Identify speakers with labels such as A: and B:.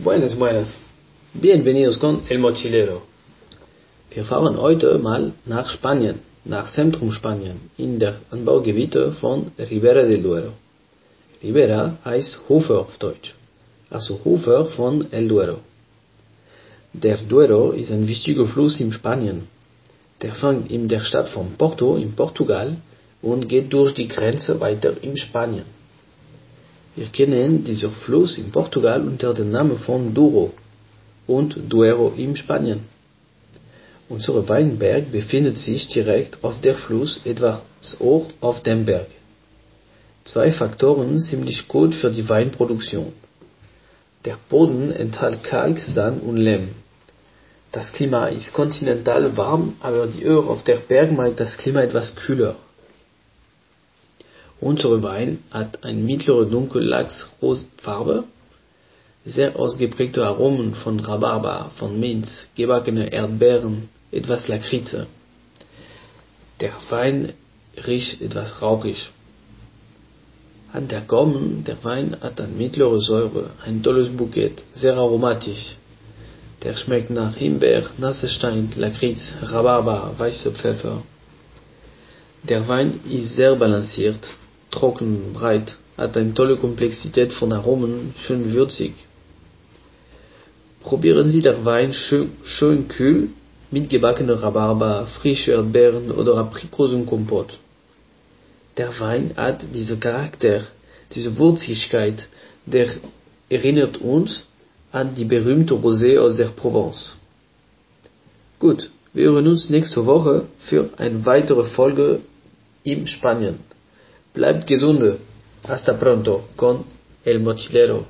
A: Buenas, buenas. Bienvenidos con El Mochilero. Wir fahren heute mal nach Spanien, nach Zentrum Spanien, in der Anbaugebiete von Ribera del Duero. Ribera heißt Hofer auf Deutsch, also Hofer von El Duero. Der Duero ist ein wichtiger Fluss in Spanien. Der fängt in der Stadt von Porto in Portugal und geht durch die Grenze weiter in Spanien. Wir kennen diesen Fluss in Portugal unter dem Namen von Douro und Duero in Spanien. Unser Weinberg befindet sich direkt auf der Fluss, etwas hoch auf dem Berg. Zwei Faktoren ziemlich gut für die Weinproduktion. Der Boden enthält Kalk, Sand und Lehm. Das Klima ist kontinental warm, aber die Höhe auf der Berg macht das Klima etwas kühler. Unser Wein hat eine mittlere Dunkellachs-Rosfarbe, sehr ausgeprägte Aromen von Rhabarber, von Minz, gebackene Erdbeeren, etwas Lakritze. Der Wein riecht etwas rauchig. An der Gaumen, der Wein hat eine mittlere Säure, ein tolles Bouquet, sehr aromatisch. Der schmeckt nach Himbeer, Nassestein, Lakritz, Rhabarber, weißer Pfeffer. Der Wein ist sehr balanciert, trocken, breit, hat eine tolle Komplexität von Aromen, schön würzig. Probieren Sie den Wein schön, schön kühl mit gebackener Rhabarber, frische Erdbeeren oder Aprikosenkompott. Der Wein hat diesen Charakter, diese Würzigkeit, der erinnert uns an die berühmte Rosé aus der Provence. Gut, wir hören uns nächste Woche für eine weitere Folge in Spanien. Bleibt gesunde. Hasta pronto con El Mochilero.